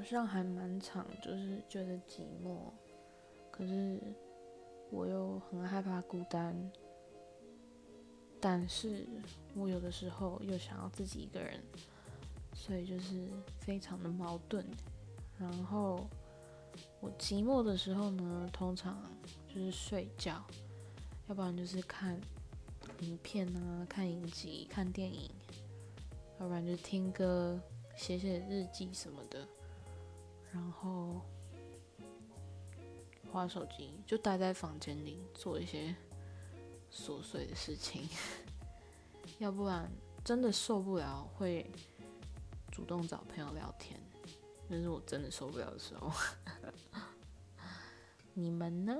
好像还蛮长，就是觉得寂寞，可是我又很害怕孤单，但是我有的时候又想要自己一个人，所以就是非常的矛盾。然后我寂寞的时候呢，通常就是睡觉，要不然就是看影片啊，看影集、看电影，要不然就听歌。写写日记什么的，然后花手机，就待在房间里做一些琐碎的事情。要不然真的受不了，会主动找朋友聊天。那是我真的受不了的时候。你们呢？